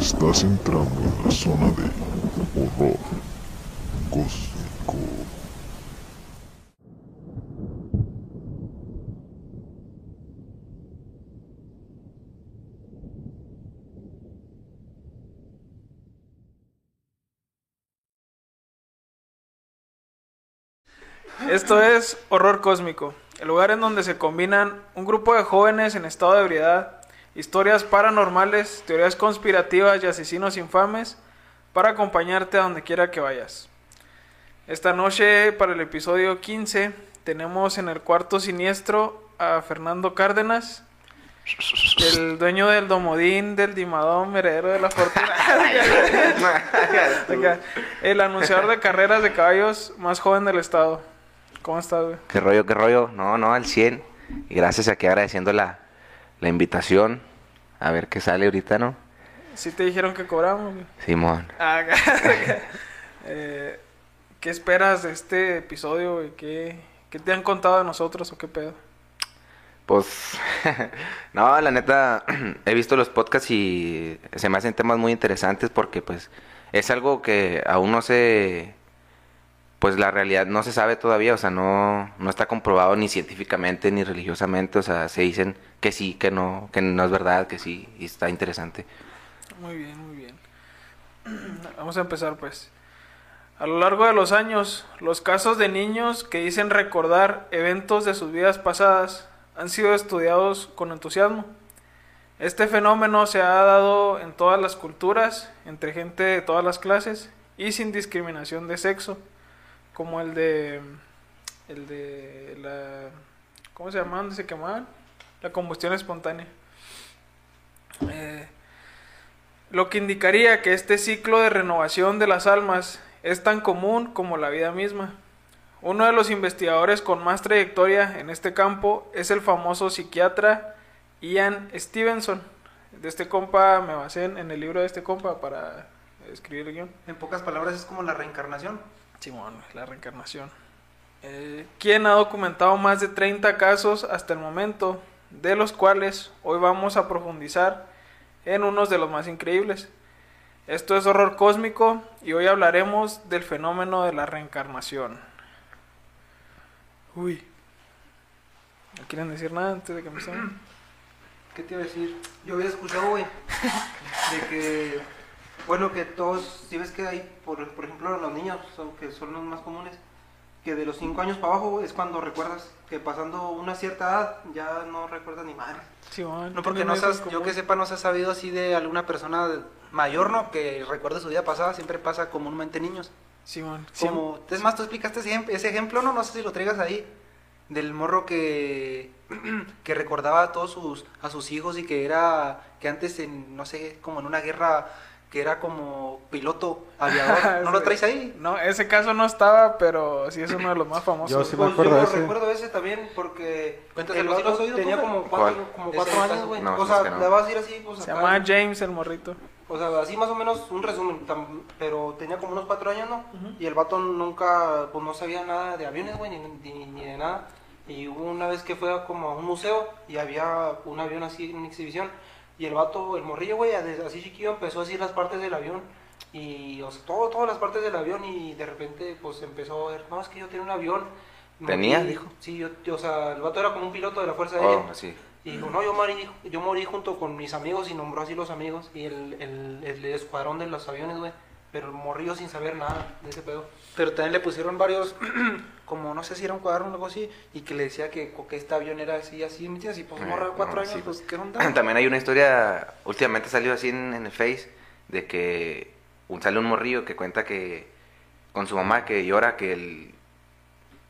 Estás entrando en la zona de horror cósmico. Esto es Horror Cósmico, el lugar en donde se combinan un grupo de jóvenes en estado de ebriedad, historias paranormales, teorías conspirativas y asesinos infames para acompañarte a donde quiera que vayas. Esta noche, para el episodio 15, tenemos en el cuarto siniestro a Fernando Cárdenas, el dueño del domodín, del dimadón, heredero de la fortuna. El anunciador de carreras de caballos más joven del estado. ¿Cómo estás, güey? ¿Qué rollo, qué rollo? No, no, al 100. Y gracias aquí agradeciendo la, la invitación. A ver qué sale ahorita, ¿no? Sí te dijeron que cobramos. Simón. Ah, eh, ¿Qué esperas de este episodio, güey? ¿Qué, ¿Qué te han contado de nosotros o qué pedo? Pues, no, la neta, he visto los podcasts y se me hacen temas muy interesantes porque, pues, es algo que aún no se, pues, la realidad no se sabe todavía, o sea, no, no está comprobado ni científicamente ni religiosamente, o sea, se dicen que sí, que no, que no es verdad, que sí, y está interesante. Muy bien, muy bien. Vamos a empezar, pues. A lo largo de los años, los casos de niños que dicen recordar eventos de sus vidas pasadas han sido estudiados con entusiasmo. Este fenómeno se ha dado en todas las culturas, entre gente de todas las clases y sin discriminación de sexo, como el de el de la ¿cómo se llamaban? ¿Dónde se quemaban? La combustión espontánea. Eh, lo que indicaría que este ciclo de renovación de las almas es tan común como la vida misma. Uno de los investigadores con más trayectoria en este campo es el famoso psiquiatra Ian Stevenson. De este compa me basé en, en el libro de este compa para escribir el guion. En pocas palabras es como la reencarnación. Simón, la reencarnación. Eh, quien ha documentado más de 30 casos hasta el momento, de los cuales hoy vamos a profundizar en unos de los más increíbles. Esto es horror cósmico y hoy hablaremos del fenómeno de la reencarnación. Uy. ¿No quieren decir nada antes de que empecemos? ¿Qué te iba a decir? Yo había escuchado, güey, de que, bueno, que todos, si ves que hay, por, por ejemplo, los niños, son, que son los más comunes, que de los 5 años para abajo es cuando recuerdas que pasando una cierta edad ya no recuerdas ni madre. Simón, No, porque no se eso has- en yo que sepa, no se ha sabido así de alguna persona mayor, ¿no? Que recuerde su vida pasada, siempre pasa comúnmente en niños. Simón, sí, Como, es más, tú explicaste ese ejemplo, ¿no? No sé si lo traigas ahí. Del morro que, que recordaba a todos sus, a sus hijos y que era, que antes en, no sé, como en una guerra, que era como piloto aviador. ¿No lo traes ahí? No, ese caso no estaba, pero sí es uno de los más famosos. Yo sí me Pues acuerdo de yo ese. recuerdo ese también porque el ¿sí lo has vato oído tenía tú, como cuatro, ¿Cuál? como cuatro años, güey. No, o sea, no. le vas a ir así, pues Se acá, llama James el morrito. O sea, así más o menos un resumen, tam- pero tenía como unos cuatro años, ¿no? Y el vato nunca, pues no sabía nada de aviones, güey, ni, ni, ni de nada. Y hubo una vez que fue a como a un museo y había un avión así en exhibición. Y el vato, el morrillo, güey, así chiquillo empezó a decir las partes del avión. Y, o sea, todo, todas las partes del avión y de repente, pues empezó a ver, no, es que yo tenía un avión. ¿Tenía, dijo? Sí, yo, yo, o sea, el vato era como un piloto de la Fuerza Aérea. Oh, sí. Y dijo, no, yo morí, yo morí junto con mis amigos y nombró así los amigos y el, el, el escuadrón de los aviones, güey. Pero morrillo sin saber nada de ese pedo. Pero también le pusieron varios, como no sé si era un cuaderno o algo así, y que le decía que, que este avión era así, así, ¿me entiendes? Y pues Eh, morra de cuatro no, años, sí. pues, ¿qué onda? También hay una historia, últimamente salió así en, en el Face, de que un, sale un morrillo que cuenta que con su mamá que llora que él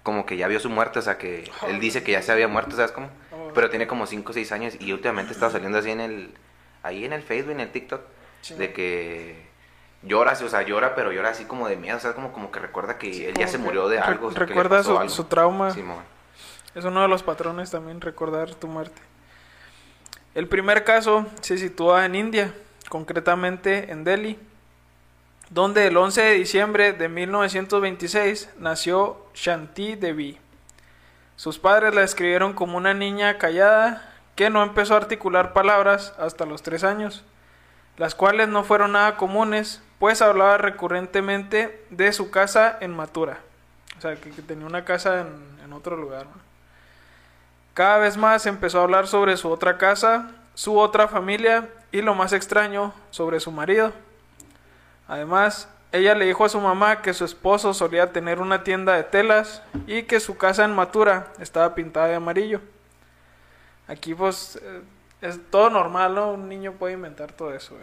como que ya vio su muerte, o sea que él dice que ya se había muerto, ¿sabes cómo? Oh. Pero tiene como 5 o 6 años y últimamente estaba saliendo así en el, ahí en el Facebook, en el TikTok, Sí. de que llora, o sea, llora, pero llora así como de miedo, o sea, como, como que recuerda que él ya se murió de algo. o sea, recuerda su, algo. su trauma. Simón. Es uno de los patrones también recordar tu muerte. El primer caso se sitúa en India, concretamente en Delhi, donde el 11 de diciembre de 1926 nació Shanti Devi. Sus padres la describieron como una niña callada que no empezó a articular palabras hasta los tres años. Las cuales no fueron nada comunes, pues hablaba recurrentemente de su casa en Matura. O sea, que, tenía una casa en, otro lugar. Cada vez más empezó a hablar sobre su otra casa, su otra familia y lo más extraño, sobre su marido. Además, ella le dijo a su mamá que su esposo solía tener una tienda de telas y que su casa en Matura estaba pintada de amarillo. Aquí pues eh, es todo normal, ¿no? Un niño puede inventar todo eso.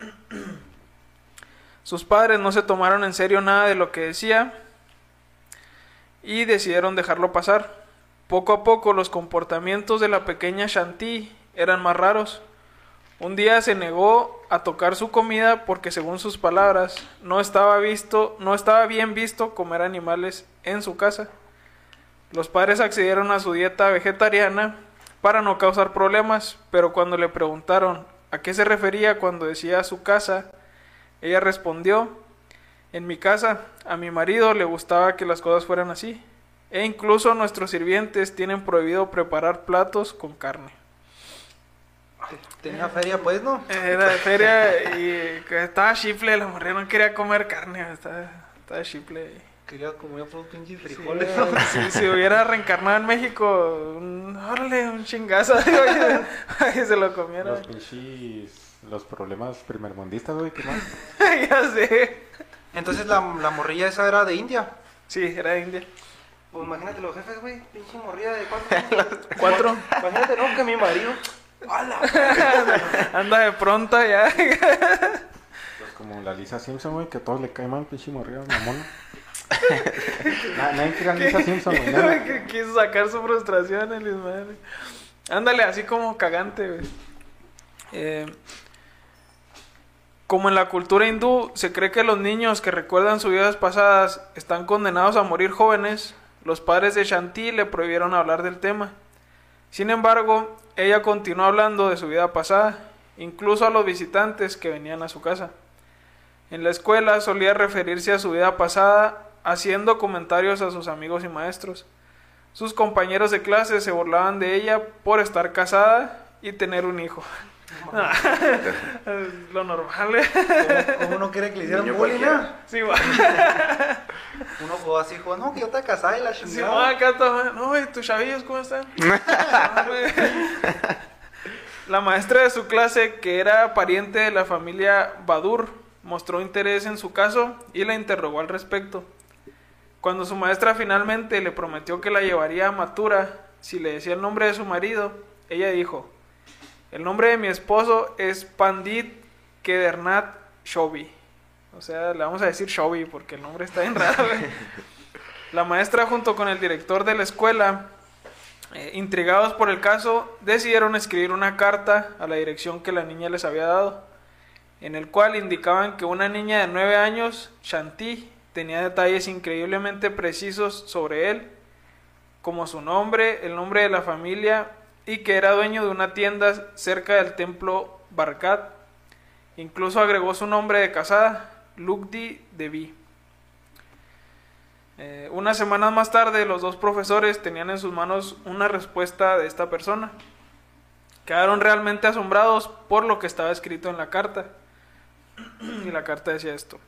Sus padres no se tomaron en serio nada de lo que decía y decidieron dejarlo pasar. Poco a poco los comportamientos de la pequeña Shanti eran más raros. Un día se negó a tocar su comida porque según sus palabras no estaba visto, no estaba bien visto comer animales en su casa. Los padres accedieron a su dieta vegetariana para no causar problemas, pero cuando le preguntaron a qué se refería cuando decía su casa, ella respondió, en mi casa a mi marido le gustaba que las cosas fueran así, e incluso nuestros sirvientes tienen prohibido preparar platos con carne. Tenía feria, pues, ¿no? Era de feria y estaba chifle, la mujer no quería comer carne, estaba, estaba chifle. Quería comer por pinches Sí, frijoles. si, si hubiera reencarnado en México, un, órale, un chingazo, digo, y- que se lo comiera. Los pinches. Los problemas primermundistas, güey, ¿qué más? ya sé. Entonces la, la morrilla esa era de India. Sí, era de India. Pues imagínate los jefes, güey. Pinche morrilla de cuatro años. Cuatro. Imagínate, no, que mi marido. ¡Hala! Anda de pronto ya. Pues como la Lisa Simpson, güey, que a todos le cae mal, pinche morrida, mamona. Na- Nadie quiere a Lisa Simpson, güey. nada. que quiso sacar su frustración el Ismael. Ándale, así como cagante, güey. Eh, como en la cultura hindú se cree que los niños que recuerdan sus vidas pasadas están condenados a morir jóvenes, los padres de Shanti le prohibieron hablar del tema. Sin embargo, ella continuó hablando de su vida pasada, incluso a los visitantes que venían a su casa. En la escuela solía referirse a su vida pasada haciendo comentarios a sus amigos y maestros. Sus compañeros de clase se burlaban de ella por estar casada y tener un hijo. Lo normal, ¿eh? ¿Cómo, cómo no quiere que le hicieran bullying, no? Sí, va. Uno jugó así, jugó, no, que yo te casada y la Sí, chingada. va, acá está, No, güey, tus chavillos, ¿cómo están? La maestra de su clase, que era pariente de la familia Badur, mostró interés en su caso y la interrogó al respecto. Cuando su maestra finalmente le prometió que la llevaría a Matura si le decía el nombre de su marido, ella dijo, el nombre de mi esposo es Pandit Kedarnath Shobi. O sea, le vamos a decir Shobi porque el nombre está bien raro. La maestra junto con el director de la escuela, eh, intrigados por el caso, decidieron escribir una carta a la dirección que la niña les había dado, en el cual indicaban que una niña de 9 años, Shanti, tenía detalles increíblemente precisos sobre él, como su nombre, el nombre de la familia y que era dueño de una tienda cerca del templo Barkat. Incluso agregó su nombre de casada, Lugdi Devi. Eh, unas semanas más tarde, los dos profesores tenían en sus manos una respuesta de esta persona. Quedaron realmente asombrados por lo que estaba escrito en la carta. y la carta decía esto.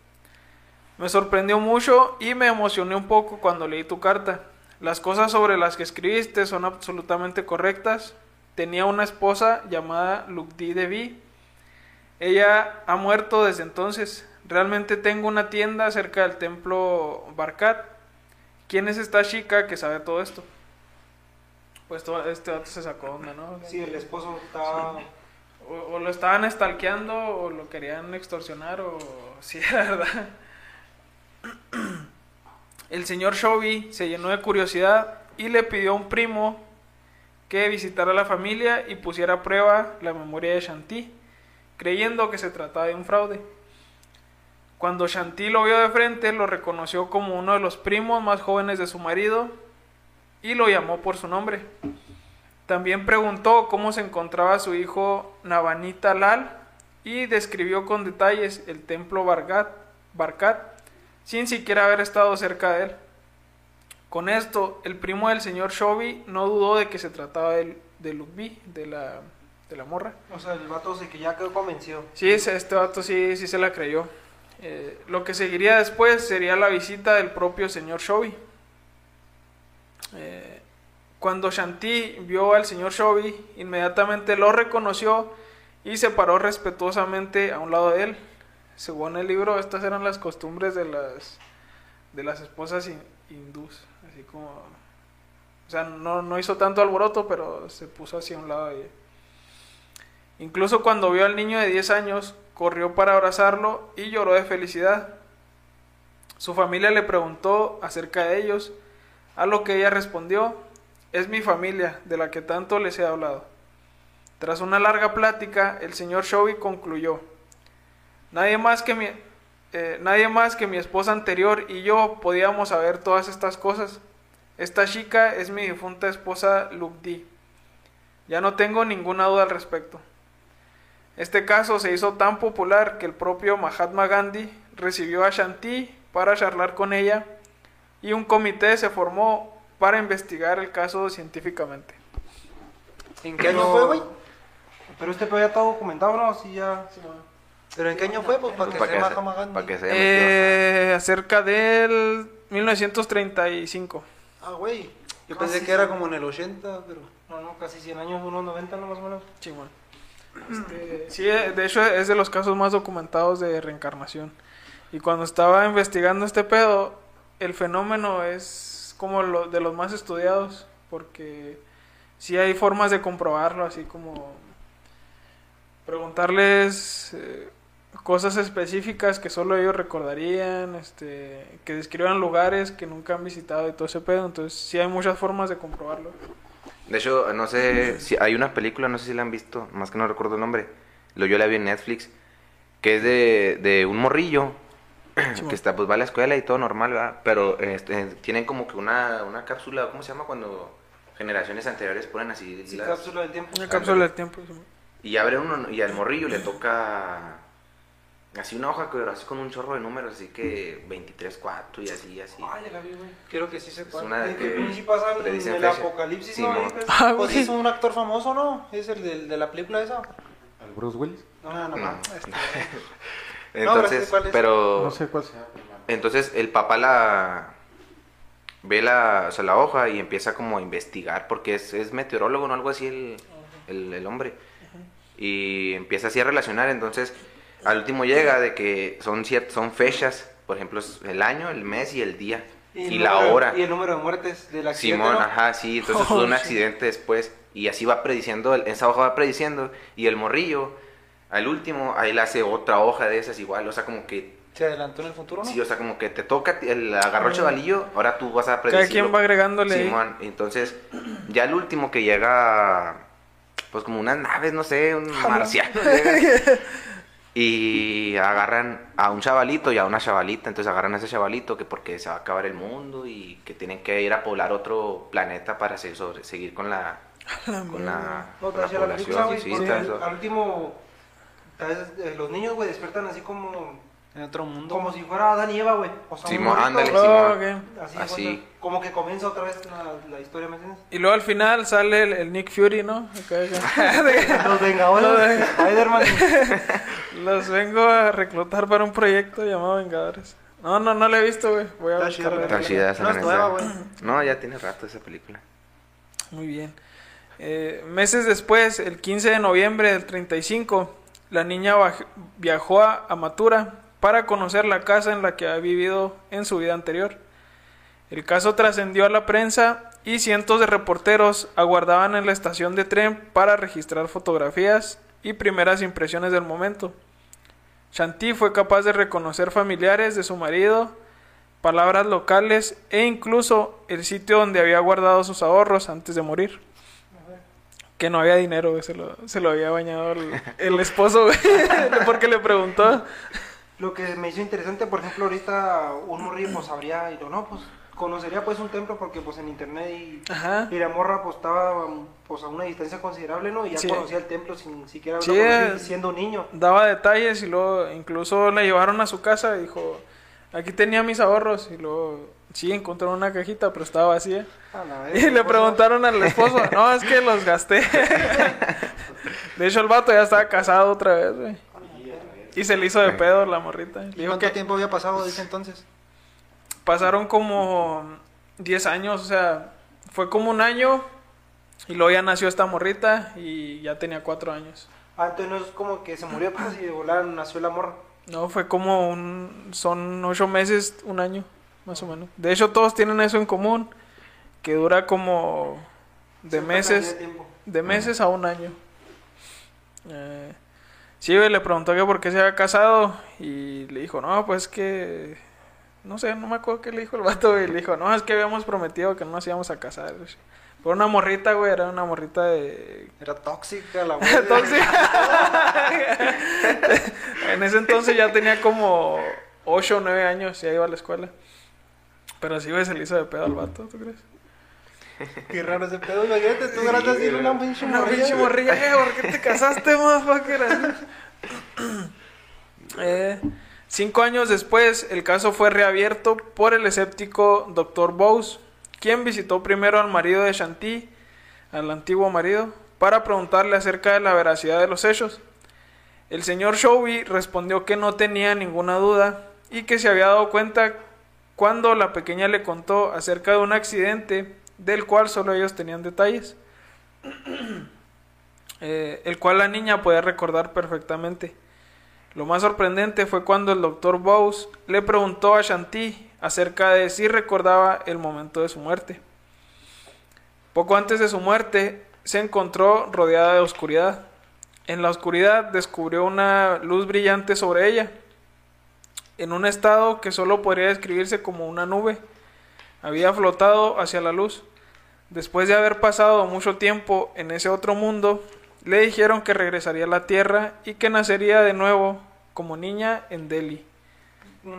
Me sorprendió mucho y me emocioné un poco cuando leí tu carta. Las cosas sobre las que escribiste son absolutamente correctas. Tenía una esposa llamada Lugdi Devi. Ella ha muerto desde entonces. Realmente tengo una tienda cerca del templo Barkat. ¿Quién es esta chica que sabe todo esto? Pues todo, este dato se sacó onda, ¿no? Sí, el esposo estaba... O, o lo estaban estalqueando o lo querían extorsionar o sí, la verdad. El señor Shobi se llenó de curiosidad y le pidió a un primo que visitara la familia y pusiera a prueba la memoria de Shanti, creyendo que se trataba de un fraude. Cuando Shanti lo vio de frente, lo reconoció como uno de los primos más jóvenes de su marido y lo llamó por su nombre. También preguntó cómo se encontraba su hijo Navanita Lal y describió con detalles el templo Barkat, sin siquiera haber estado cerca de él. Con esto, el primo del señor Shobi no dudó de que se trataba de, de de la, de la morra. O sea, el vato se que ya quedó convencido. Sí, este vato sí, sí se la creyó. Eh, lo que seguiría después sería la visita del propio señor Shelby. Eh, cuando Shanti vio al señor Shelby, inmediatamente lo reconoció y se paró respetuosamente a un lado de él. Según el libro, estas eran las costumbres de las de las esposas hin- hindús, así como o sea, no, no hizo tanto alboroto, pero se puso así a un lado. Incluso cuando vio al niño de 10 años, corrió para abrazarlo y lloró de felicidad. Su familia le preguntó acerca de ellos, a lo que ella respondió, es mi familia, de la que tanto les he hablado. Tras una larga plática, el señor Shelby concluyó, nadie más que mi, eh, nadie más que mi esposa anterior y yo podíamos saber todas estas cosas. Esta chica es mi difunta esposa Lugdi. Ya no tengo ninguna duda al respecto. Este caso se hizo tan popular que el propio Mahatma Gandhi recibió a Shanti para charlar con ella y un comité se formó para investigar el caso científicamente. ¿En qué año fue, güey? Pero este pedo ya está documentado, ¿no? Sí, ya. ¿Pero en qué año fue? Pues para que se que, Mahatma se, Gandhi. pa' que se. Eh, acerca del 1935. Ah, güey. Yo Casi pensé que era como en el 80, pero. No, no, casi 100 años, unos 90, ¿no? Más o menos. Chingón. Este, sí, de hecho es de los casos más documentados de reencarnación. Y cuando estaba investigando este pedo, el fenómeno es como lo, de los más estudiados, porque sí hay formas de comprobarlo, así como preguntarles eh, cosas específicas que solo ellos recordarían, este, que describan lugares que nunca han visitado y todo ese pedo. Entonces sí hay muchas formas de comprobarlo. De hecho, no sé si hay una película, no sé si la han visto, más que no recuerdo el nombre. Lo yo la vi en Netflix, que es de, de un morrillo que está pues va a la escuela y todo normal, ¿verdad? Pero este, tienen como que una, una cápsula, ¿cómo se llama cuando generaciones anteriores ponen así Sí, las- cápsula del tiempo. Una cápsula del tiempo. sí. y abre uno y al morrillo le toca así una hoja pero así con un chorro de números, así que 23 4 y así así. Ay, la vi, güey. Creo que sí se Es una de ¿De que pasa en el fecha. apocalipsis, Sí, no? pues, Ah, pues es un actor famoso, ¿no? Es el de, la película esa. ¿El Bruce Willis? No, no, no. No. Este, Entonces, pero ¿cuál es? pero No sé cuál sea. Entonces el papá la ve la, o sea, la hoja y empieza como a investigar porque es, es meteorólogo, no algo así el, el, el hombre. Y empieza así a relacionar, entonces al último llega de que son ciert- son fechas, por ejemplo, es el año, el mes y el día y, el la número- hora. Y el número de muertes del accidente. Simón, ¿no? ajá, sí, entonces Oh, fue un accidente después y así va prediciendo, esa hoja va prediciendo y el morrillo al último ahí le hace otra hoja de esas igual, o sea, como que Se adelantó en el futuro, ¿no? Sí, o sea, como que te toca, el agarró el chavalillo, ahora tú vas a predecirlo. Cada quien va agregándole. Simón, entonces, ya el último que llega, pues como unas naves, no sé, un marciano. y agarran a un chavalito y a una chavalita, entonces agarran a ese chavalito que porque se va a acabar el mundo y que tienen que ir a poblar otro planeta para sobre- seguir con la, con la, No, con te la decía la película, población. sí, al, último, eh, los niños, güey, despiertan así como, En otro mundo. como si fuera Adán y Eva, güey. O sea, Simón, ándale, güey, Oh, Simón. Así, Así. como que comienza otra vez la, la historia, ¿me entiendes? Y luego al final sale el, el Nick Fury, ¿no? Acá, acá. Los Vengadores, Spider-Man. Los vengo a reclutar para un proyecto llamado Vengadores. No, no, no lo he visto, güey. Voy a Está chida, buscarla. Está chida esa, No la es neta. nueva, güey. No, ya tiene rato esa película. Muy bien. Eh, meses después, el 15 de noviembre del 35, la niña baj- viajó a Amatura para conocer la casa en la que había vivido en su vida anterior. El caso trascendió a la prensa y cientos de reporteros aguardaban en la estación de tren para registrar fotografías y primeras impresiones del momento. Shanti fue capaz de reconocer familiares de su marido, palabras locales e incluso el sitio donde había guardado sus ahorros antes de morir. Que no había dinero, se lo, se lo había bañado el, esposo, porque le preguntó. Lo que me hizo interesante, por ejemplo, ahorita un morrillo pues sabría, y lo no, pues conocería pues un templo porque pues en internet y, y la morra pues estaba pues a una distancia considerable, ¿no? Y ya Sí. conocía el templo sin siquiera Sí, conocido es- siendo niño. Daba detalles y luego incluso le llevaron a su casa y dijo, aquí tenía mis ahorros y luego Sí, encontró una cajita, pero estaba vacía. La Y le pues, preguntaron al esposo, no, es que los gasté. De hecho, el vato ya estaba casado otra vez, güey. Y se le hizo de pedo la morrita. Le ¿Y dijo cuánto que tiempo había pasado desde entonces? pasaron como 10 años, o sea, fue como un año y luego ya nació esta morrita y ya tenía 4 años. Ah, entonces no es como que se murió pues y de volar nació la morra. No, fue como un... Son 8 meses, un año, más o menos. De hecho, todos tienen eso en común, que dura como de meses, de meses a un año. Eh, sí, le preguntó que por qué se había casado y le dijo, no, pues que... No sé, no me acuerdo qué le dijo el vato, güey. Le dijo, no, es que habíamos prometido que no nos íbamos a casar. Fue una morrita, güey, era una morrita de... Era tóxica la güey. Tóxica. en ese entonces ya tenía como 8 o 9 años, ya iba a la escuela. Pero sí, güey, se le hizo de pedo al vato, ¿tú crees? Qué raro ese pedo. Imagínate, tú así una pinche Una morrilla. pinche morrilla, ¿por qué te casaste, motherfucker? eh, cinco años después, el caso fue reabierto por el escéptico Dr. Bowes, quien visitó primero al marido de Shanti, al antiguo marido, para preguntarle acerca de la veracidad de los hechos. El señor Shelby respondió que no tenía ninguna duda y que se había dado cuenta cuando la pequeña le contó acerca de un accidente del cual solo ellos tenían detalles eh, el cual la niña podía recordar perfectamente. Lo más sorprendente fue cuando el doctor Bowes le preguntó a Shanti acerca de si recordaba el momento de su muerte. Poco antes de su muerte, se encontró rodeada de oscuridad. En la oscuridad descubrió una luz brillante sobre ella, en un estado que solo podría describirse como una nube. Había flotado hacia la luz. Después de haber pasado mucho tiempo en ese otro mundo, le dijeron que regresaría a la Tierra y que nacería de nuevo como niña en Delhi.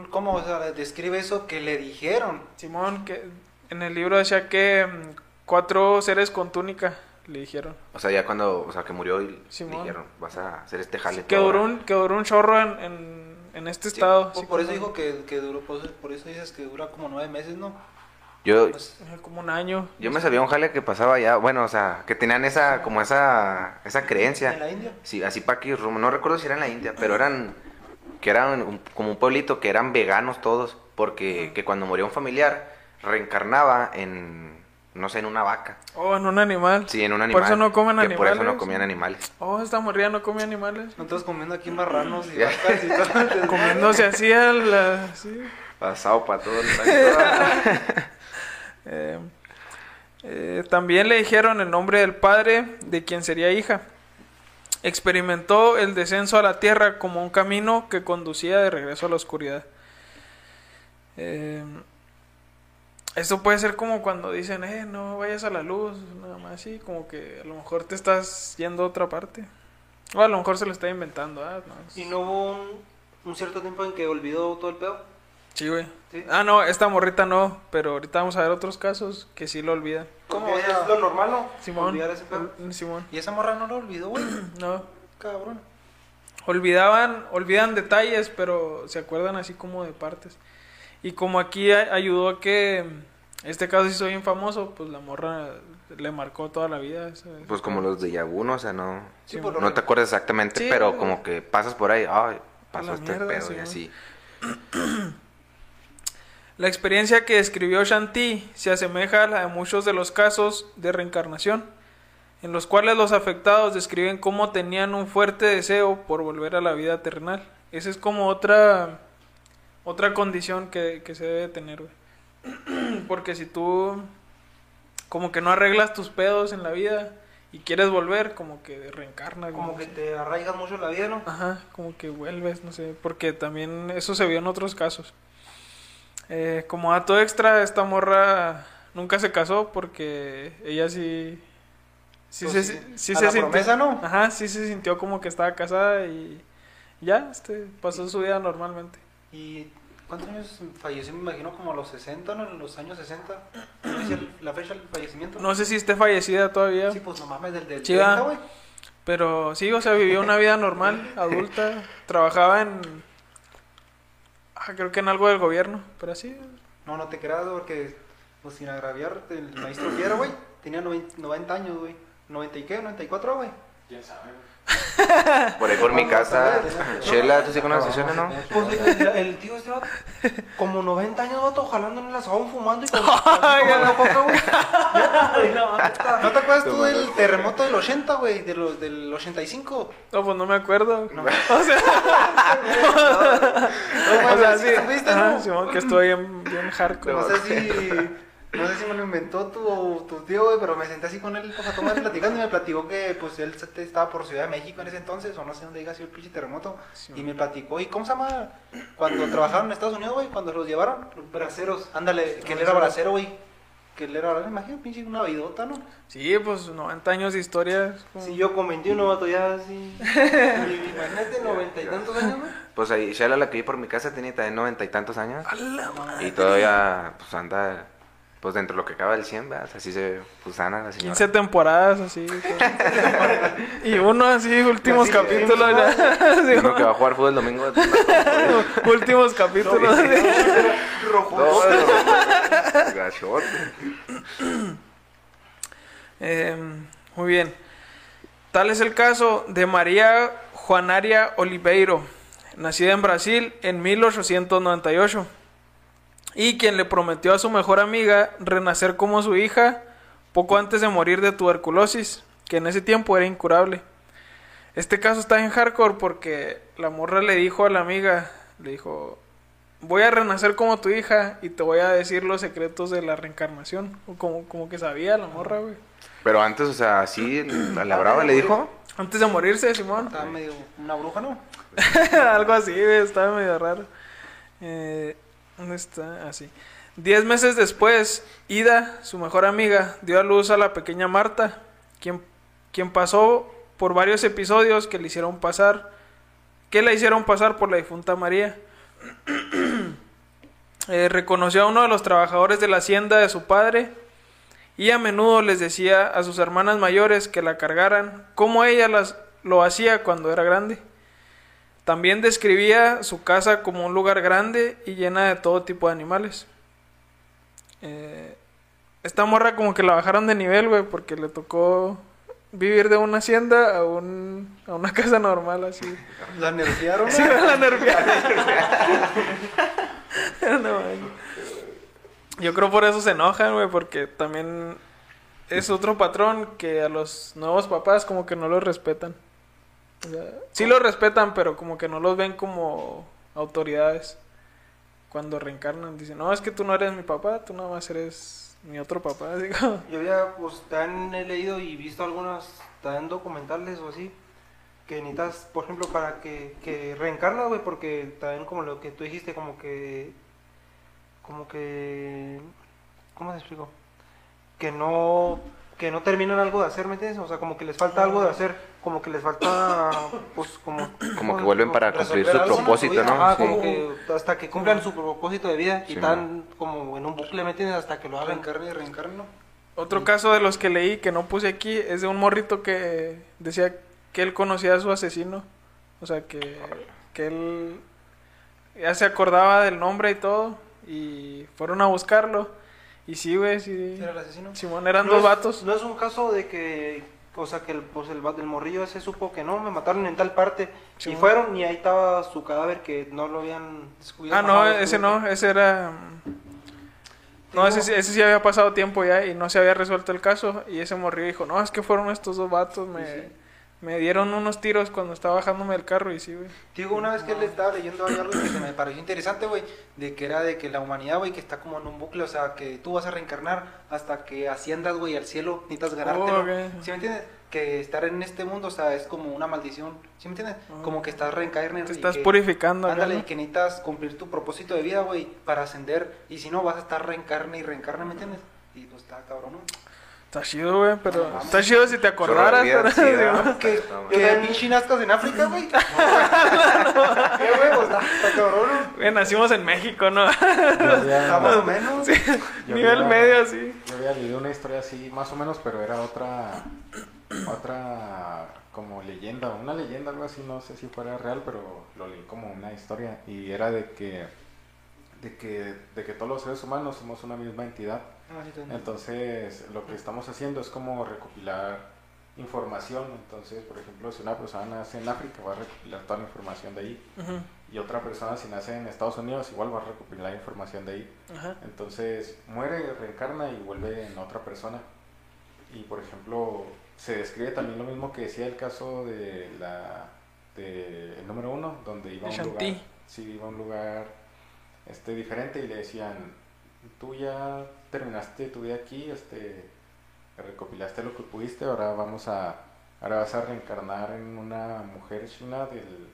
¿Cómo o sea, describe eso que le dijeron? Simón, que en el libro decía que mm, cuatro seres con túnica le dijeron. O sea, ya cuando, o sea, que murió y le Simón. dijeron, vas a hacer este jale. Que duró un, que duró un chorro en, en, en este estado. Por, así por eso dijo que, que duró, por eso, por eso dices que dura como nueve meses, ¿no? Yo, Pues, eh, Como un año. yo me sabía un jale que pasaba ya, bueno, o sea, que tenían esa, como esa, esa creencia. ¿En la India? Sí, así para aquí, rumbo. No recuerdo si era en la India, pero eran, que eran un- como un pueblito que eran veganos todos, porque que cuando moría un familiar reencarnaba en, no sé, en una vaca. Oh, en un animal. Sí, en un animal. Por eso no comen que animales. Por eso no comían animales. Oh, esta morrilla no come animales. Nosotros comiendo aquí marranos y Ya. vacas y todo. Comiéndose así a la... sí. Pasado para todos los años. Eh, eh, también le dijeron el nombre del padre de quien sería hija. Experimentó el descenso a la tierra como un camino que conducía de regreso a la oscuridad. Eh, esto puede ser como cuando dicen, eh, no vayas a la luz, nada más así, como que a lo mejor te estás yendo a otra parte. O a lo mejor se lo está inventando. Ah, no, ¿Y no hubo un, un cierto tiempo en que olvidó todo el pedo? Sí, güey. Sí. Ah, no, esta morrita no, pero ahorita vamos a ver otros casos que sí lo olvidan. ¿Cómo? Es lo normal, ¿no? Simón. Olvidar ese pedo. Ol- Simón. Y esa morra no lo olvidó, güey. No. Cabrón. Olvidaban, olvidan detalles, pero se acuerdan así como de partes. Y como aquí a- ayudó a que mm, este caso hizo bien famoso, pues la morra le marcó toda la vida. Pues como los de Yaguno, o sea, no, Sí, por no te acuerdas exactamente, Sí, pero como que pasas por ahí, ay, pasó este mierda, pedo sí, y ¿no? así. La experiencia que describió Shanti se asemeja a la de muchos de los casos de reencarnación, en los cuales los afectados describen cómo tenían un fuerte deseo por volver a la vida terrenal. Esa es como otra otra condición que, que se debe tener, güey. Porque si tú como que no arreglas tus pedos en la vida y quieres volver, como que reencarnas. Como ¿no? que te arraigas mucho en la vida, ¿no? Ajá, como que vuelves, no sé, porque también eso se vio en otros casos. Eh, como dato extra, esta morra nunca se casó porque ella sí... Sí, Pues se, sí, sí a se la sintió- promesa, ¿no? Ajá, sí se sintió como que estaba casada y ya, este, pasó su vida normalmente. ¿Y cuántos años falleció? Me imagino como a los 60, ¿no? En los años 60. ¿No dice el- la fecha del fallecimiento? No sé si esté fallecida todavía, Sí, pues no mames, del del Sí, va. 30, güey. pero sí, o sea, vivió una vida normal, adulta, trabajaba en... ah, creo que en algo del gobierno, pero así, No, no te creas, porque, pues sin agraviar, el maestro Fierro, güey, tenía 90 90 años, güey. ¿90 y qué? ¿94, güey? ¿Quién sabe? Por ahí por mi casa. Chela, ¿tú sí conoces a Chela, no? Pues el, el tío este vato, como 90 años, vato, jalando en el asadón, fumando y con. No, ¿No te acuerdas tú del terremoto del 80, güey? De los, del 85. no, pues no me acuerdo. No. O sea, No, o sea, sí, sí. ¿supiste, Ajá, no? Simón, que estoy bien, bien hardcore. No sé si. No sé si me lo inventó tu, tu tío, güey, pero me senté así con él pues, a tomar y platicando y me platicó que pues él estaba por Ciudad de México en ese entonces, o no sé dónde diga sido el pinche terremoto. y me platicó, ¿y cómo se llama? Cuando trabajaron en Estados Unidos, güey, cuando los llevaron, los braceros. Ándale, que él era bracero, güey. Que él era, me imagino, pinche una vidota, ¿no? Sí, pues 90 años de historia. como- Si yo con 21, vato, ya así. Imagínate, noventa y tantos años, güey. Pues ahí, Shela, la que vi por mi casa, tiene también noventa y tantos años. A la madre. Y todavía, pues anda, pues dentro de lo que acaba del 100, ¿verdad? Así se ve, pues la señora. 15 temporadas así. y uno así, últimos Así, capítulos. Sí, Uno que va a jugar fútbol el domingo. últimos capítulos. Rojo. Todo. Gachote. Eh, muy bien. Tal es el caso de María Juanaria Oliveiro, nacida en Brasil en 1898, y quien le prometió a su mejor amiga renacer como su hija poco antes de morir de tuberculosis, que en ese tiempo era incurable. Este caso está en hardcore porque la morra le dijo a la amiga, le dijo, voy a renacer como tu hija y te voy a decir los secretos de la reencarnación. O Como, como que sabía la morra, güey. Pero antes, o sea, así, a la brava le dijo. Antes de morirse, Simón. Estaba medio una bruja, ¿no? Algo así, güey, estaba medio raro. Eh, ¿Dónde está? Así. Diez meses después, Ida, su mejor amiga, dio a luz a la pequeña Marta, quien, quien pasó por varios episodios que le hicieron pasar, que la hicieron pasar por la difunta María. Eh, reconoció a uno de los trabajadores de la hacienda de su padre y a menudo les decía a sus hermanas mayores que la cargaran, como ella las, lo hacía cuando era grande. También describía su casa como un lugar grande y llena de todo tipo de animales. Eh, esta morra como que la bajaron de nivel, güey, porque le tocó vivir de una hacienda a, un, a una casa normal, así. La nerfearon. Sí, la nerviada. No. Yo creo por eso se enojan, güey, porque también es otro patrón que a los nuevos papás como que no los respetan. O sea, sí los respetan, pero como que no los ven como autoridades. Cuando reencarnan, dicen, no, es que tú no eres mi papá, tú nada más eres mi otro papá. Digo, Yo había, pues, también he leído y visto algunas, también documentales o así, que necesitas, por ejemplo, para que, que reencarna, güey, porque también como lo que tú dijiste, como que, como que, ¿cómo te explico? Que no, que no terminan algo de hacer, ¿me entiendes? O sea, como que les falta algo de hacer, como que les falta, pues, como... Como que vuelven para cumplir su propósito. ¿no? Ajá, Sí. como que hasta que cumplan su propósito de vida y Sí, están como en un bucle, ¿me entiendes? Hasta que lo hagan. Reencarne y reencarne, ¿no? Otro caso de los que leí que no puse aquí es de un morrito que decía que él conocía a su asesino. O sea, que, que él ya se acordaba del nombre y todo. Y fueron a buscarlo. Y sí, güey, sí. ¿Era el asesino? Simón, eran No dos es- vatos. No es un caso de que, o sea, que el, pues el, el morrillo ese supo que no, me mataron en tal parte. Sí, y fueron y ahí estaba su cadáver que no lo habían descubierto. Ah, no, ese no, ese era... mm, No, ese, ese sí había pasado tiempo ya y no se había resuelto el caso. Y ese morrillo dijo, no, es que fueron estos dos vatos, me, me dieron unos tiros cuando estaba bajándome del carro y sí, güey. Digo, una vez que él estaba leyendo ahí algo que se me pareció interesante, güey, de que era de que la humanidad, güey, que está como en un bucle, o sea, que tú vas a reencarnar hasta que asciendas, güey, al cielo, necesitas ganártelo. Oh. ¿Sí me entiendes? Que estar en este mundo, o sea, es como una maldición, ¿sí me entiendes? Como que estás reencarnando. Te y estás que- purificando. Ándale, ¿no? y que necesitas cumplir tu propósito de vida, güey, para ascender. Y si no, vas a estar reencarne y reencarne, ¿me entiendes? Y pues está cabrón, ¿no? Está chido, güey, pero está chido si te acordaras. Que, que pinche nazcas en África, güey. ¿Qué, güey? Pues está, cabrón, nacimos en México, ¿no? Había, Está más o menos. Nivel había- medio, así. Yo había leído una historia así, más o menos, pero era otra, otra como leyenda, una leyenda, algo así, no sé si fuera real, pero lo leí como una historia. Y era de que de que, de que todos los seres humanos somos una misma entidad. Ah. Entonces, lo que estamos haciendo es como recopilar información. Entonces, por ejemplo, si una persona nace en África, va a recopilar toda la información de ahí. Y otra persona, si nace en Estados Unidos, igual va a recopilar información de ahí. Entonces, muere, reencarna y vuelve en otra persona. Y, por ejemplo, se describe también lo mismo que decía el caso de la de el número uno, donde iba a un lugar, sí, iba a un lugar este diferente y le decían, tú ya terminaste tu vida aquí, este recopilaste lo que pudiste, ahora vamos a ahora vas a reencarnar en una mujer china del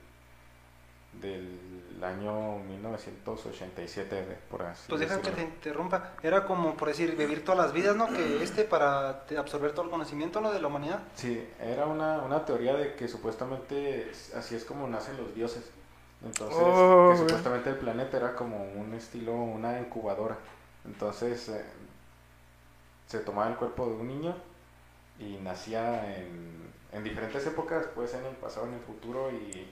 del año 1987 de- por así Pues deja que te interrumpa. Era como, por decir, vivir todas las vidas, ¿no? Que este para absorber todo el conocimiento, ¿no? De la humanidad. Sí, era una, una teoría de que supuestamente es- así es como nacen los dioses. Entonces, Oh, que güey. supuestamente el planeta era como un estilo, una incubadora. Entonces, eh, se tomaba el cuerpo de un niño y nacía en, en diferentes épocas, puede ser en el pasado, en el futuro, y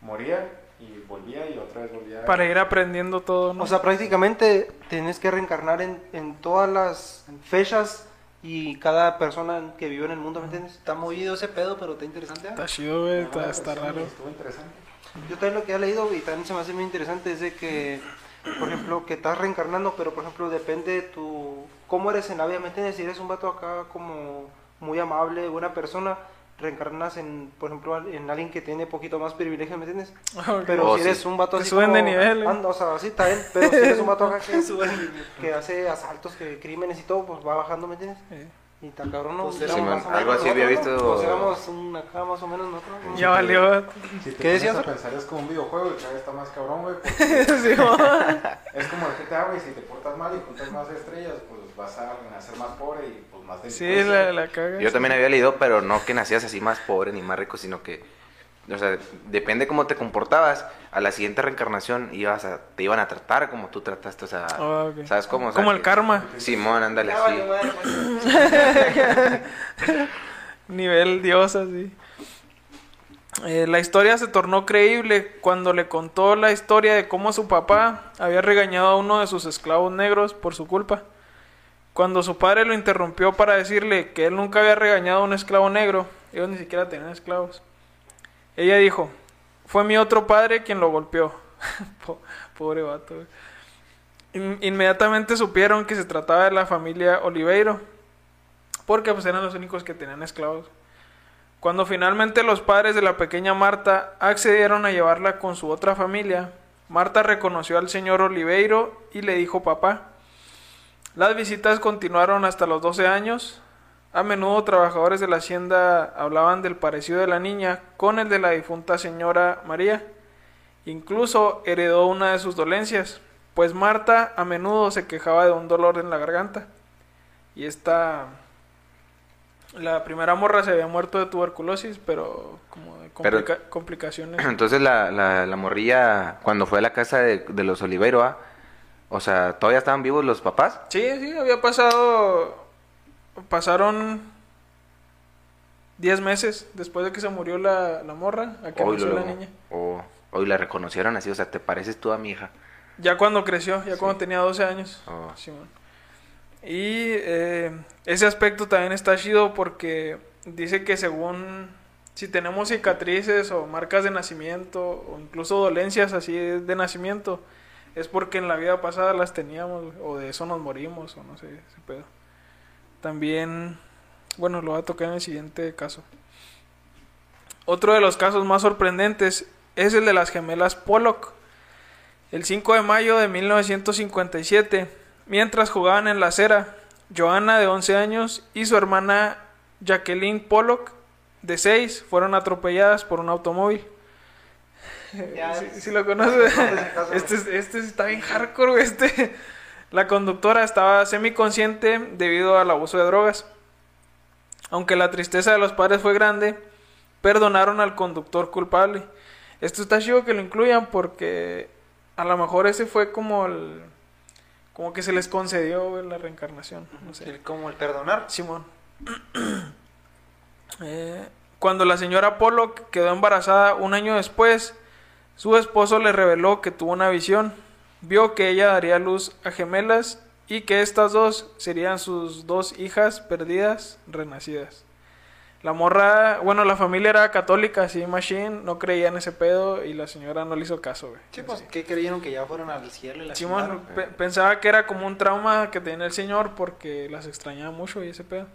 moría y volvía y otra vez volvía. Para ir aprendiendo todo, ¿no? O sea, prácticamente tienes que reencarnar en, en todas las fechas y cada persona que vive en el mundo, ¿me entiendes? Está movido ese pedo, pero está interesante. ¿ah? está chido, güey, Una está, está y raro. Estuvo interesante. Yo también lo que he leído y también se me hace muy interesante es de que, por ejemplo, que estás reencarnando, pero por ejemplo depende de tu, cómo eres en la vida, ¿me entiendes? Si eres un vato acá como muy amable, buena persona, reencarnas en, por ejemplo, en alguien que tiene poquito más privilegios, ¿me entiendes? Ok. Pero Oh, si sí. eres un vato así suben como- de nivel, eh. anda, o sea, sí, está bien, pero si eres un vato acá que, que hace asaltos, que crímenes y todo, pues va bajando, ¿me entiendes? Eh, Y tan cabrón, ¿no? Pues Simón, algo así había visto- Pues éramos un acá más o menos nosotros. ¿no? Ya valió. Si te ¿Qué decías, pones a Fer? pensar es como un videojuego y cada vez está más cabrón, güey, Sí. Es como el GTA, güey, si te portas mal y juntas más estrellas, pues vas a nacer más pobre y pues más Sí, delincuencia. la, la caga. Yo también había leído, pero no que nacías así más pobre ni más rico, sino que, o sea, depende cómo te comportabas, a la siguiente reencarnación ibas a, te iban a tratar como tú trataste, o sea, Ah. ¿sabes cómo? O sea, Como el que- karma. Simón, ándale así. pues. Nivel dios así. Eh, la historia se tornó creíble cuando le contó la historia de cómo su papá había regañado a uno de sus esclavos negros por su culpa. Cuando su padre lo interrumpió para decirle que él nunca había regañado a un esclavo negro, ellos ni siquiera tenían esclavos. Ella dijo, fue mi otro padre quien lo golpeó. Po- Pobre vato. inmediatamente supieron que se trataba de la familia Oliveiro, porque pues eran los únicos que tenían esclavos. Cuando finalmente los padres de la pequeña Marta accedieron a llevarla con su otra familia, Marta reconoció al señor Oliveiro y le dijo papá. Las visitas continuaron hasta los 12 años. A menudo trabajadores de la hacienda hablaban del parecido de la niña con el de la difunta señora María. Incluso heredó una de sus dolencias, pues Marta a menudo se quejaba de un dolor en la garganta. Y esta la primera morra se había muerto de tuberculosis, pero como de Pero- complicaciones. Entonces la, la, la morrilla, cuando fue a la casa de, de los Oliveiro, ¿ah? o sea, ¿todavía estaban vivos los papás? Sí, sí, había pasado. Pasaron 10 meses después de que se murió la, la morra, a que Hoy nació la niña. O hoy la reconocieron así, o sea, ¿te pareces tú a mi hija? Ya cuando creció, ya cuando tenía 12 años. Oh. Simón. Y eh, ese aspecto también está chido porque dice que según si tenemos cicatrices o marcas de nacimiento o incluso dolencias así de nacimiento, es porque en la vida pasada las teníamos o de eso nos morimos o no sé, ese pedo. También, bueno, lo voy a tocar en el siguiente caso. Otro de los casos más sorprendentes es el de las gemelas Pollock. El 5 de mayo de 1957, mientras jugaban en la acera, Johanna de 11 años y su hermana Jacqueline Pollock de 6 fueron atropelladas por un automóvil. Si si lo conoces, caso, este, es- este está bien hardcore, este. La conductora estaba semiconsciente debido al abuso de drogas. Aunque la tristeza de los padres fue grande, perdonaron al conductor culpable. Esto está chido que lo incluyan porque a lo mejor ese fue como el... Como que se les concedió la reencarnación. No sé. El- como el perdonar. Simón. Eh, cuando la señora Pollock quedó embarazada un año después, su esposo le reveló que tuvo una visión vio que ella daría luz a gemelas y que estas dos serían sus dos hijas perdidas, renacidas. La morra, bueno, la familia era católica, así, machine, no creía en ese pedo y la señora no le hizo caso, güey. Sí, pues, ¿qué creyeron que ya fueron al cielo y la Simón chingaron? pe- pensaba que era como un trauma que tenía el señor porque las extrañaba mucho y ese pedo.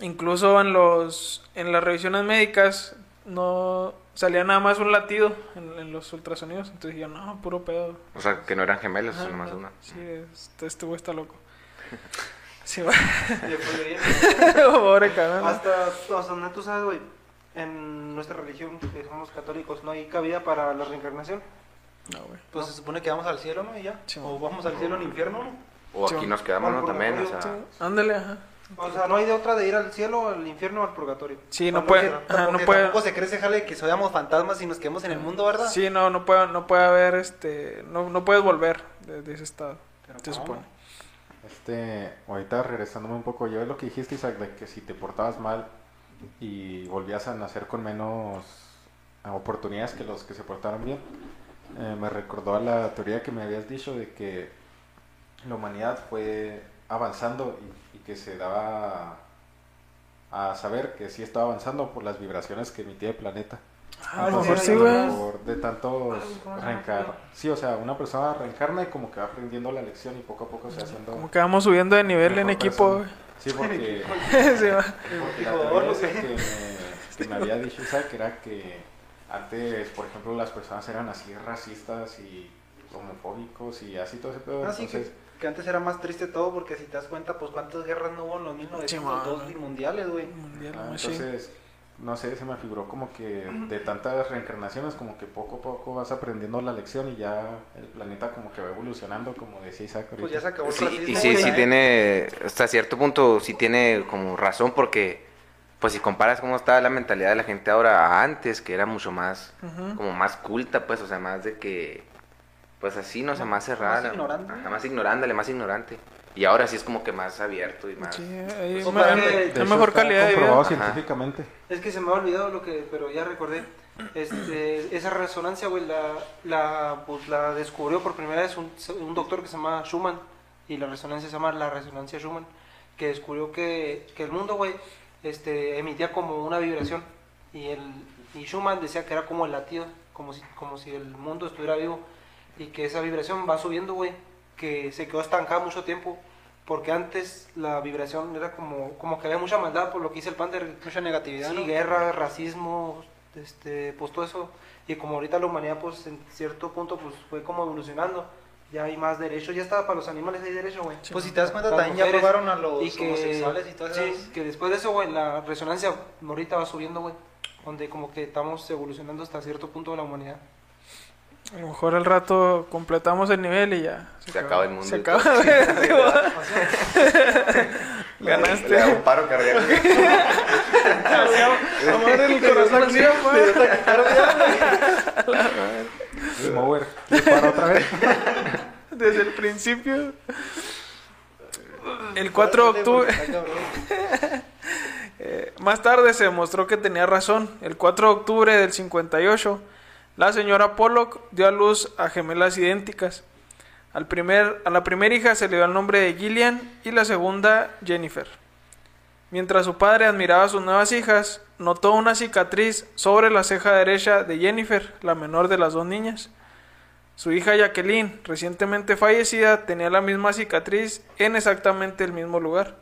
Incluso en los en las revisiones médicas no salía nada más un latido en, en los ultrasonidos, entonces yo no, puro pedo. O sea, que no eran gemelos, Ajá, nomás no, una. Sí, este, este güey está loco. Sí, va. Pobre cabrón. Hasta, hasta donde tú sabes, güey, en nuestra religión, que somos católicos, no hay cabida para la reencarnación. No, güey. Pues se supone que vamos al cielo, ¿no? Y ya. Sí, o vamos al cielo o al infierno, ¿no? O aquí Sí. nos quedamos, ¿no? También, o sea. Ándale, ajá. O sea, no hay de otra de ir al cielo, al infierno o al purgatorio. Sí, no puede, ajá, no Porque puede. tampoco se cree ese jale que seamos fantasmas y nos quedemos en el mundo, ¿verdad? Sí, no, no puede, no puede haber, este, no, no puedes volver de, de ese estado, Pero se supone. Este, ahorita regresándome un poco, yo lo que dijiste, Isaac, de que si te portabas mal y volvías a nacer con menos eh, oportunidades que los que se portaron bien, eh, me recordó a la teoría que me habías dicho de que la humanidad fue avanzando y que se daba a saber que sí estaba avanzando por las vibraciones que emitía el planeta. Ah, a lo Entonces, mejor sí, a lo güey. mejor de tantos reencar- Sí, o sea, una persona reencarna y como que va aprendiendo la lección y poco a poco se va haciendo... Como que vamos subiendo de nivel en equipo, persona. Sí, porque. Sí, va. porque la teoría que me, que me había dicho Isaac era que antes, por ejemplo, las personas eran así racistas y homofóbicos y así todo ese pedo. Ah, Entonces, que antes era más triste todo porque si te das cuenta, pues cuántas guerras no hubo en los 1902 Sí, y mundiales, güey. Mundial, ah, entonces, no sé, se me figuró como que de tantas reencarnaciones, como que poco a poco vas aprendiendo la lección y ya el planeta como que va evolucionando, como decía Isaac ahorita. Pues ya se acabó el Sí, y sí, sí ¿eh? tiene, hasta cierto punto, sí tiene como razón porque, pues si comparas cómo estaba la mentalidad de la gente ahora a antes, que era mucho más, Ujú. como más culta, pues, o sea, más de que, pues así, no sé, más cerrada. ignorante. Ajá, más ignorándole, más ignorante. Y ahora sí es como que más abierto y más... Sí, ahí Pues, me- mejor está calidad de vida. Científicamente. Es que se me ha olvidado lo que, pero ya recordé. Este, esa resonancia, güey, la, la, pues, la descubrió por primera vez un, un doctor que se llama Schumann. Y la resonancia se llama la resonancia Schumann. Que descubrió que, que el mundo, güey, este, emitía como una vibración. Y, el, y Schumann decía que era como el latido, como si, como si el mundo estuviera vivo. Y que esa vibración va subiendo, güey. Que se quedó estancada mucho tiempo. Porque antes la vibración era como, como que había mucha maldad por lo que hizo el Panther. Mucha negatividad, Sí, ¿no? guerra, racismo, este, pues todo eso. Y como ahorita la humanidad, pues en cierto punto, pues fue como evolucionando. Ya hay más derechos, ya está para los animales hay derecho, güey. Pues si te das cuenta, Las también ya mujeres, probaron a los y que, homosexuales y todas sí, esas... que después de eso, güey, la resonancia ahorita va subiendo, güey. Donde como que estamos evolucionando hasta cierto punto de la humanidad. A lo mejor al rato completamos el nivel y ya. Se acaba el mundo Se acaba. Sí. Ganaste. Le da un paro cardíaco. Vamos a ver el corazón así. El mower, dispara otra vez. Desde el principio. El 4 de octubre. Eh, más tarde se demostró que tenía razón. El 4 de octubre del 58, la señora Pollock dio a luz a gemelas idénticas. Al primer, a la primera hija se le dio el nombre de Gillian y la segunda Jennifer. Mientras su padre admiraba a sus nuevas hijas, notó una cicatriz sobre la ceja derecha de Jennifer, la menor de las dos niñas. Su hija Jacqueline, recientemente fallecida, tenía la misma cicatriz en exactamente el mismo lugar.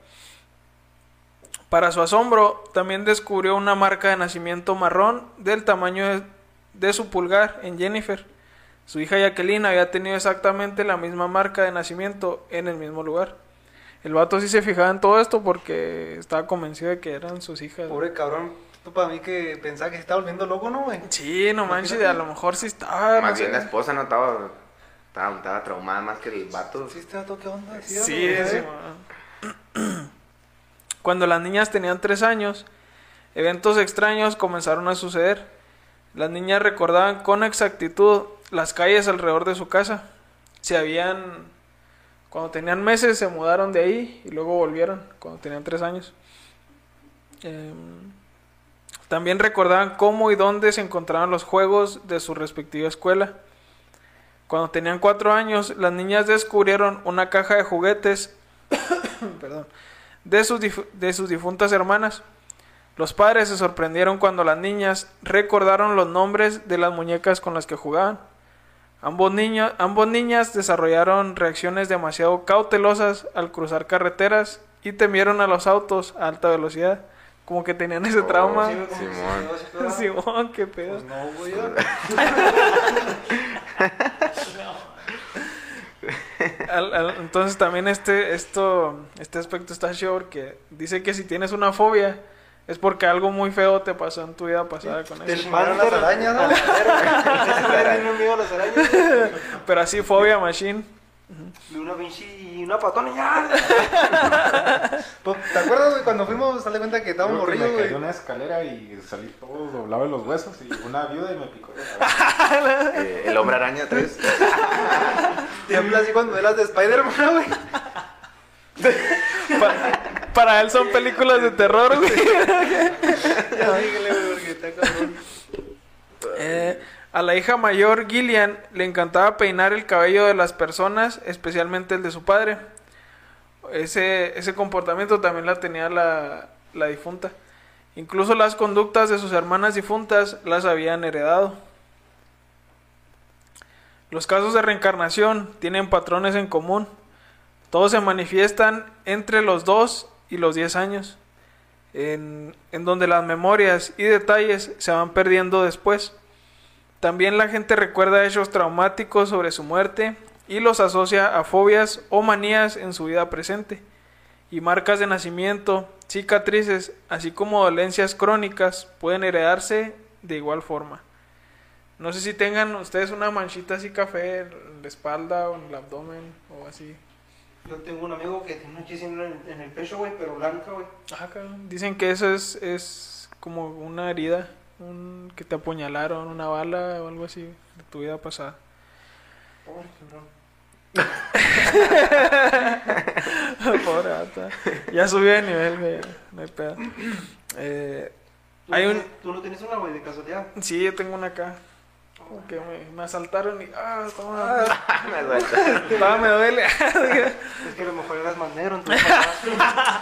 Para su asombro, también descubrió una marca de nacimiento marrón del tamaño de, de su pulgar en Jennifer. Su hija Jacqueline había tenido exactamente la misma marca de nacimiento en el mismo lugar. El vato sí se fijaba en todo esto porque estaba convencido de que eran sus hijas. Pobre cabrón. Tú para mí que pensaba que se estaba volviendo loco, ¿no, güey? Sí, no manches, a lo mejor sí estaba. Más no bien sé. la esposa no estaba, estaba, estaba traumada más que el vato. Sí, este vato, ¿qué onda? Sí, sí. Cuando las niñas tenían tres años, eventos extraños comenzaron a suceder. Las niñas recordaban con exactitud las calles alrededor de su casa. Se habían, cuando tenían meses, se mudaron de ahí y luego volvieron cuando tenían tres años. Em, también recordaban cómo y dónde se encontraban los juegos de su respectiva escuela. Cuando tenían cuatro años, las niñas descubrieron una caja de juguetes de, sus de sus difuntas hermanas. Los padres se sorprendieron cuando las niñas recordaron los nombres de las muñecas con las que jugaban. Ambos, niños, ambos niñas desarrollaron reacciones demasiado cautelosas al cruzar carreteras y temieron a los autos a alta velocidad. Como que tenían ese trauma. Se Simón. qué pedo. Pues no, güey. ya. Al- al- entonces también este, esto, este aspecto está chido porque dice que si tienes una fobia es porque algo muy feo te pasó en tu vida pasada con Te eso. las arañas, ¿no? Miedo a las arañas. güey. Pero así fobia machine. Y una pinche y una patona y ya. Pues, ¿Te acuerdas, güey, cuando fuimos, sale cuenta que estábamos morridos, de güey? una escalera y salí todo doblado de los huesos y una viuda y me picó. Eh, el hombre araña 3. Tiembla así cuando ve las de Spider-Man, güey. Pa- para él son películas de terror, güey. Ya dígale, güey, porque está cabrón. Eh, a la hija mayor, Gillian, le encantaba peinar el cabello de las personas, especialmente el de su padre. Ese, ese comportamiento también la tenía la, la difunta. Incluso las conductas de sus hermanas difuntas las habían heredado. Los casos de reencarnación tienen patrones en común. Todos se manifiestan entre los 2 y los 10 años, en, en donde las memorias y detalles se van perdiendo después. También la gente recuerda hechos traumáticos sobre su muerte y los asocia a fobias o manías en su vida presente. Y marcas de nacimiento, cicatrices, así como dolencias crónicas pueden heredarse de igual forma. No sé si tengan ustedes una manchita así café en la espalda o en el abdomen o así. Yo tengo un amigo que tiene una chisina en, en el pecho, güey, pero blanca, güey. Ah, cabrón. Dicen que eso es, es como una herida, un, que te apuñalaron, una bala o algo así de tu vida pasada. Pobre cabrón. Pobre gata. Ya subió de nivel, güey. No hay pedo. Eh, ¿Tú hay no un. ¿Tú no tienes una, güey, de casualidad? Sí, yo tengo una acá. Como que me, me asaltaron y. Ah, toma. Me duele. toma, me duele. Es que a lo mejor eras mandero, entonces papá,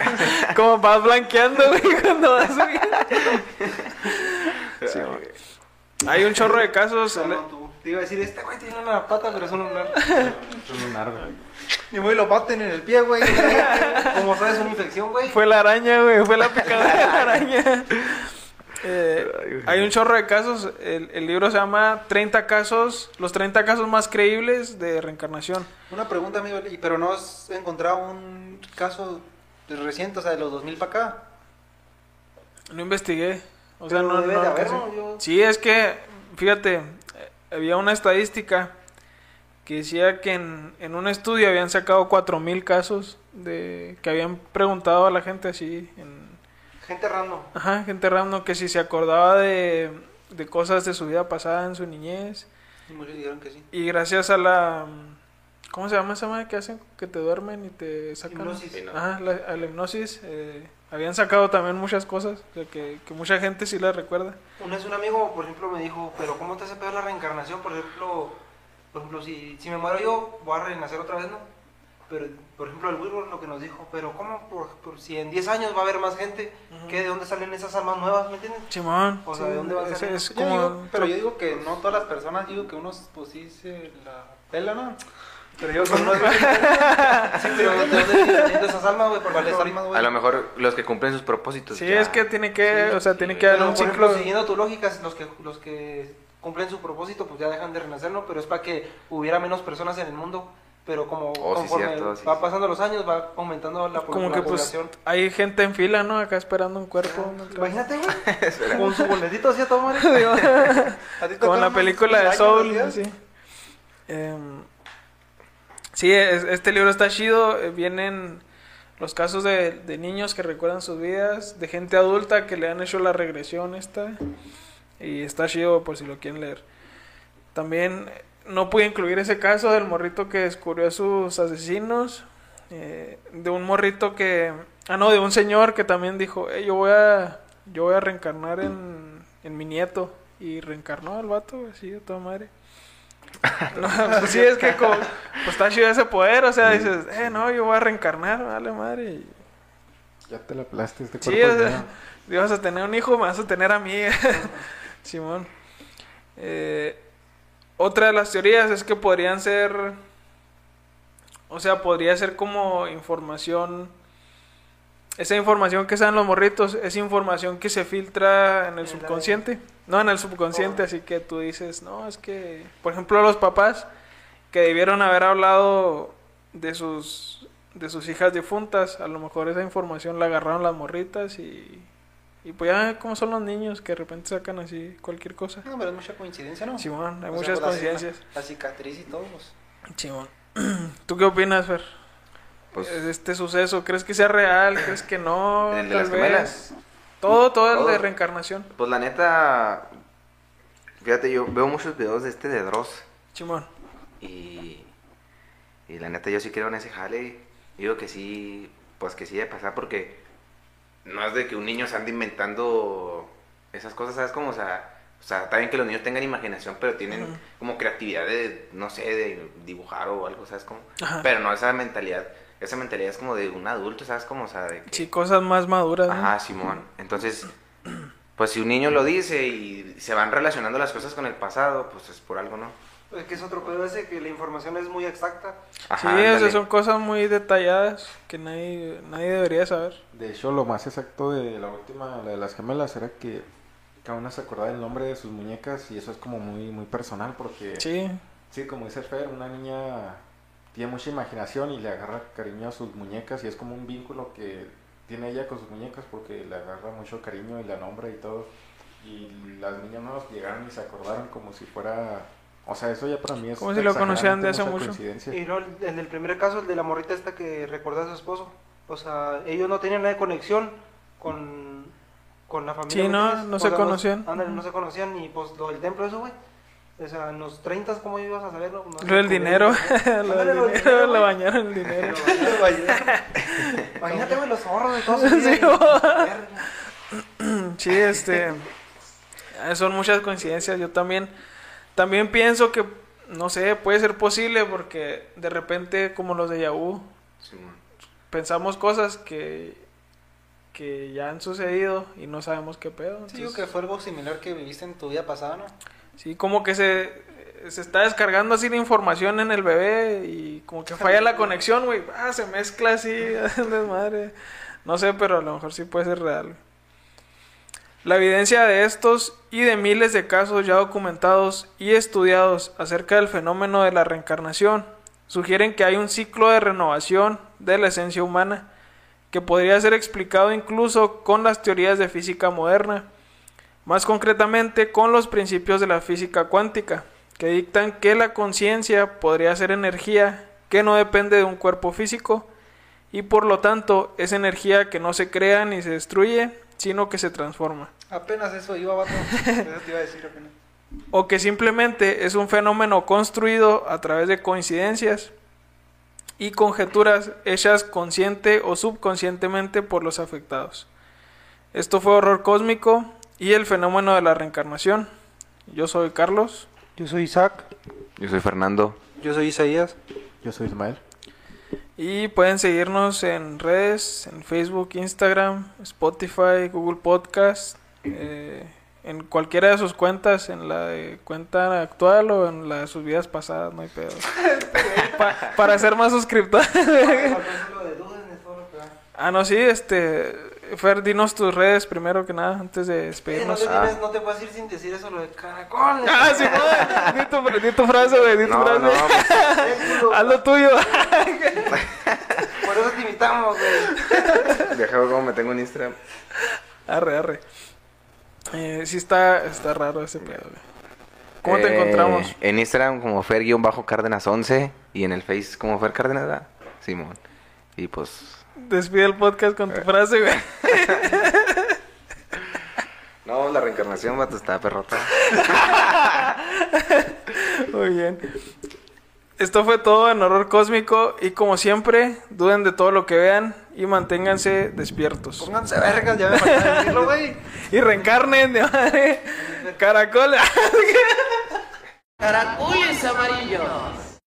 como vas blanqueando, güey, cuando vas subiendo. Sí, güey. Hay un chorro de casos. no, no, tú. Te iba a decir, este güey tiene una pata, pero es un lunar. Es un árbol. Y muy lo baten en el pie, güey. Como sabes, una infección, güey. Fue la araña, güey. Fue la picadura de la araña. Eh, hay un chorro de casos. El, el libro se llama 30 casos, los 30 casos más creíbles de reencarnación. Una pregunta, amigo, ¿y pero no has encontrado un caso reciente, o sea, de los 2000 para acá? No investigué. O sea, no, debe no de haber, alcancé. ¿no? Yo- Sí, es que, fíjate, eh, había una estadística que decía que en, en un estudio habían sacado 4.000 casos de que habían preguntado a la gente así, en, Gente random. ajá, gente random, que si se acordaba de, de cosas de su vida pasada en su niñez. Y muchos dijeron que sí. Y gracias a la... ¿Cómo se llama esa madre que hacen? Que te duermen y te sacan... Hipnosis. Ajá, la, a la hipnosis. eh, habían sacado también muchas cosas o sea, que, que mucha gente sí la recuerda. Una vez un amigo, por ejemplo, me dijo, pero ¿cómo te hace peor la reencarnación? Por ejemplo, por ejemplo si, si me muero yo, voy a renacer otra vez, ¿no? Pero, por ejemplo, el Wilbur lo que nos dijo, pero ¿cómo? Por, por si en 10 años va a haber más gente, ¿qué? ¿De dónde salen esas almas nuevas? ¿Me entiendes? Simón. O sea, ¿de dónde va a salir? es Yo como... digo- pero yo digo que no todas las personas, digo que unos, pues sí se la pela, ¿no? Pero yo que unos Sí, pero ¿de dónde esas almas, güey? Por ¿Cuáles ejemplo, almas, güey? A lo mejor los que cumplen sus propósitos. Sí, ya. es que tiene que, Sí, o sea, sí, tiene que haber un ejemplo, ciclo. siguiendo tu lógica, los que, los que cumplen su propósito, pues ya dejan de renacer, ¿no? Pero es para que hubiera menos personas en el mundo. Pero como Oh, sí, conforme cierto, sí, va sí. pasando los años, va aumentando la, Como la que pues población. hay gente en fila, ¿no? Acá esperando un cuerpo. ¿no? Imagínate, güey. con su boletito así a todo madre. ¿A ti te Como en la película de Soul, ¿verdad? sí. Em, sí, es- este libro está chido. eh, Vienen los casos de, de niños que recuerdan sus vidas, de gente adulta que le han hecho la regresión esta. Y está chido por si lo quieren leer. También eh, no pude incluir ese caso del morrito que descubrió a sus asesinos. eh, de un morrito que... Ah, no, de un señor que también dijo, "Eh, yo voy a... Yo voy a reencarnar en, en mi nieto. Y reencarnó al vato, así de toda madre. No, pues sí, es que como, pues está chido ese poder, o sea, dices, eh, no, yo voy a reencarnar, vale madre. y- Ya te la aplaste este Sí, cuerpo. o sea, vas a tener un hijo, me vas a tener a mí. Simón. Eh, otra de las teorías es que podrían ser. O sea, podría ser como información. Esa información que saben los morritos es información que se filtra en el subconsciente. No, en el subconsciente, así que tú dices, no, es que, por ejemplo, los papás que debieron haber hablado de sus de sus hijas difuntas, a lo mejor esa información la agarraron las morritas y y pues ya como son los niños que de repente sacan así cualquier cosa. No, pero es mucha coincidencia, ¿no? Simón, hay O muchas la- coincidencias. La, cicatriz y todo, pues. Simón. ¿Tú qué opinas, Fer? Pues, Este suceso, ¿crees que sea real? ¿Crees que no? ¿El de las vez. gemelas? Todo, todo el Todo. de reencarnación. pues la neta, fíjate, yo veo muchos videos de este de Dross Simón. y, y la neta yo sí creo en ese jale. Digo que sí, pues que sí debe pasar porque no es de que un niño se ande inventando esas cosas, ¿sabes? Como, o sea, o sea, está bien que los niños tengan imaginación, pero tienen como creatividad de, no sé, de dibujar o algo, ¿sabes? Como, Ajá. pero no esa mentalidad, esa mentalidad es como de un adulto, ¿sabes? Como, o sea, de que... Sí, cosas más maduras. ¿no? Ajá, Simón. Entonces, pues si un niño lo dice y se van relacionando las cosas con el pasado, pues es por algo, ¿no? Es que es otro pedo ese que la información es muy exacta. Sí, Ajá, o sea, son cosas muy detalladas que nadie, nadie debería saber. De hecho, lo más exacto de la última, la de las gemelas, era que cada una se acordaba del nombre de sus muñecas y eso es como muy, muy personal porque, sí, Sí, como dice Fer, una niña tiene mucha imaginación y le agarra cariño a sus muñecas y es como un vínculo que tiene ella con sus muñecas porque le agarra mucho cariño y la nombra y todo. Y las niñas nuevas llegaron y se acordaron como si fuera... O sea, eso ya para mí es... Como si lo conocieran de hace mucho. Y luego el, el primer caso, el de la morrita esta que recordó a su esposo. O sea, ellos no tenían nada de conexión con, con la familia. Sí, ¿me no, no O se sea, conocían. ándale, no se conocían y pues lo del templo, eso, güey. O sea, en los 30, ¿cómo ibas a saberlo? No lo del dinero, lo del lo dinero, le güey. bañaron el dinero. Imagínate, güey, los ahorros de todos. Sí, Sí, güey. Sí, este. Son muchas coincidencias. Yo también. También pienso que. No sé, puede ser posible porque de repente, como los de Yahoo, pensamos cosas que. que ya han sucedido y no sabemos qué pedo. Sí, digo entonces- que fue algo similar que viviste en tu vida pasada, ¿no? Sí, como que se, se está descargando así la información en el bebé y como que falla la conexión, güey. Ah, se mezcla así, desmadre. No sé, pero a lo mejor sí puede ser real. La evidencia de estos y de miles de casos ya documentados y estudiados acerca del fenómeno de la reencarnación sugieren que hay un ciclo de renovación de la esencia humana que podría ser explicado incluso con las teorías de física moderna más concretamente con los principios de la física cuántica, que dictan que la conciencia podría ser energía que no depende de un cuerpo físico y por lo tanto es energía que no se crea ni se destruye, sino que se transforma, Apenas eso iba, vato. Eso te iba a decir apenas. o que simplemente es un fenómeno construido a través de coincidencias y conjeturas hechas consciente o subconscientemente por los afectados. Esto fue horror cósmico y el fenómeno de la reencarnación. Yo soy Carlos. Yo soy Isaac. Yo soy Fernando. Yo soy Isaías. Yo soy Ismael. Y pueden seguirnos en redes, en Facebook, Instagram, Spotify, Google Podcast, eh, en cualquiera de sus cuentas, en la de cuenta actual o en la de sus vidas pasadas, no hay pedo. Pa- para ser más suscriptores. ah, no, sí, este... Fer, dinos tus redes primero que nada, antes de Eh, no, despedirnos. te tienes- no te puedes ir sin decir eso, lo de caracol. Ah, sí, no, di tu, di tu frase, güey, di tu No, frase. no, pues, Haz lo tuyo. Por eso te invitamos, güey. deja ver cómo me tengo en Instagram. Arre, arre. Eh, sí está, está raro ese pedo, güey. ¿Cómo te Eh, encontramos? En Instagram como Fer-Cárdenas11 y en el Face como Fer Cárdenas, ¿verdad? Simón. Y pues... Despide el podcast con tu frase, güey. No, la reencarnación, vato, está perrota. Muy bien. Esto fue todo en Horror Cósmico y como siempre, duden de todo lo que vean y manténganse despiertos. Pónganse vergas, ya me faltaba decirlo, güey. Y reencarnen de madre. Caracol. Caracoles amarillos.